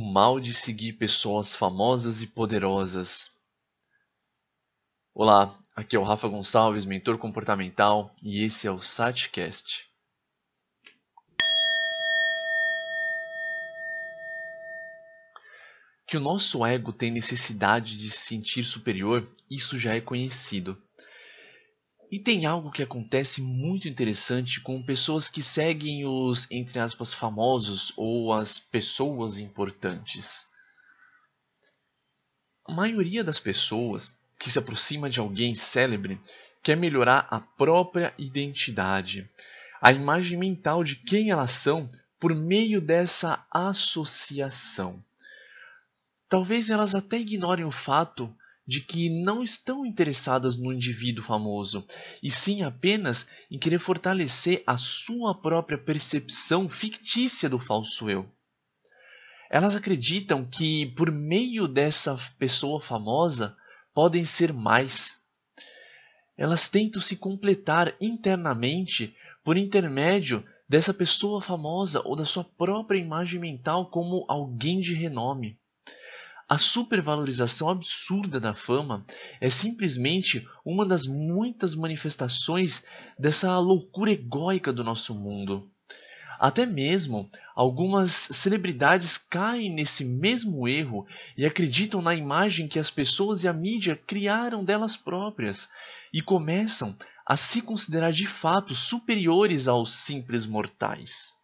mal de seguir pessoas famosas e poderosas. Olá, aqui é o Rafa Gonçalves, mentor comportamental, e esse é o Satcast. Que o nosso ego tem necessidade de se sentir superior, isso já é conhecido. E tem algo que acontece muito interessante com pessoas que seguem os, entre aspas, famosos ou as pessoas importantes. A maioria das pessoas que se aproxima de alguém célebre quer melhorar a própria identidade, a imagem mental de quem elas são por meio dessa associação. Talvez elas até ignorem o fato de que não estão interessadas no indivíduo famoso, e sim apenas em querer fortalecer a sua própria percepção fictícia do falso eu. Elas acreditam que, por meio dessa pessoa famosa, podem ser mais. Elas tentam se completar internamente por intermédio dessa pessoa famosa ou da sua própria imagem mental como alguém de renome. A supervalorização absurda da fama é simplesmente uma das muitas manifestações dessa loucura egóica do nosso mundo. Até mesmo algumas celebridades caem nesse mesmo erro e acreditam na imagem que as pessoas e a mídia criaram delas próprias e começam a se considerar de fato superiores aos simples mortais.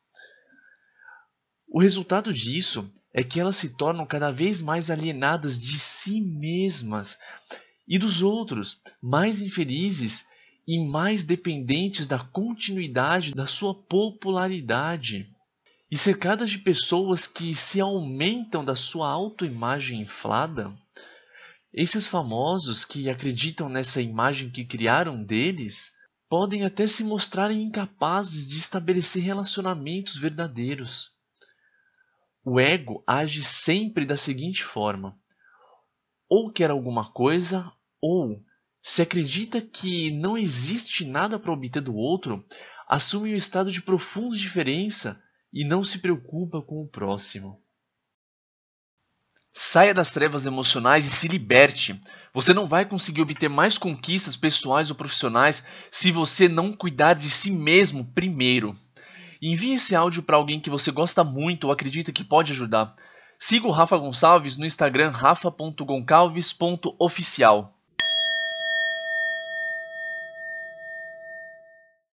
O resultado disso é que elas se tornam cada vez mais alienadas de si mesmas e dos outros, mais infelizes e mais dependentes da continuidade da sua popularidade. E cercadas de pessoas que se aumentam da sua autoimagem inflada, esses famosos que acreditam nessa imagem que criaram deles podem até se mostrarem incapazes de estabelecer relacionamentos verdadeiros. O ego age sempre da seguinte forma: ou quer alguma coisa, ou, se acredita que não existe nada para obter do outro, assume um estado de profunda diferença e não se preocupa com o próximo. Saia das trevas emocionais e se liberte. Você não vai conseguir obter mais conquistas pessoais ou profissionais se você não cuidar de si mesmo primeiro. Envie esse áudio para alguém que você gosta muito ou acredita que pode ajudar. Siga o Rafa Gonçalves no Instagram rafa.goncalves.oficial.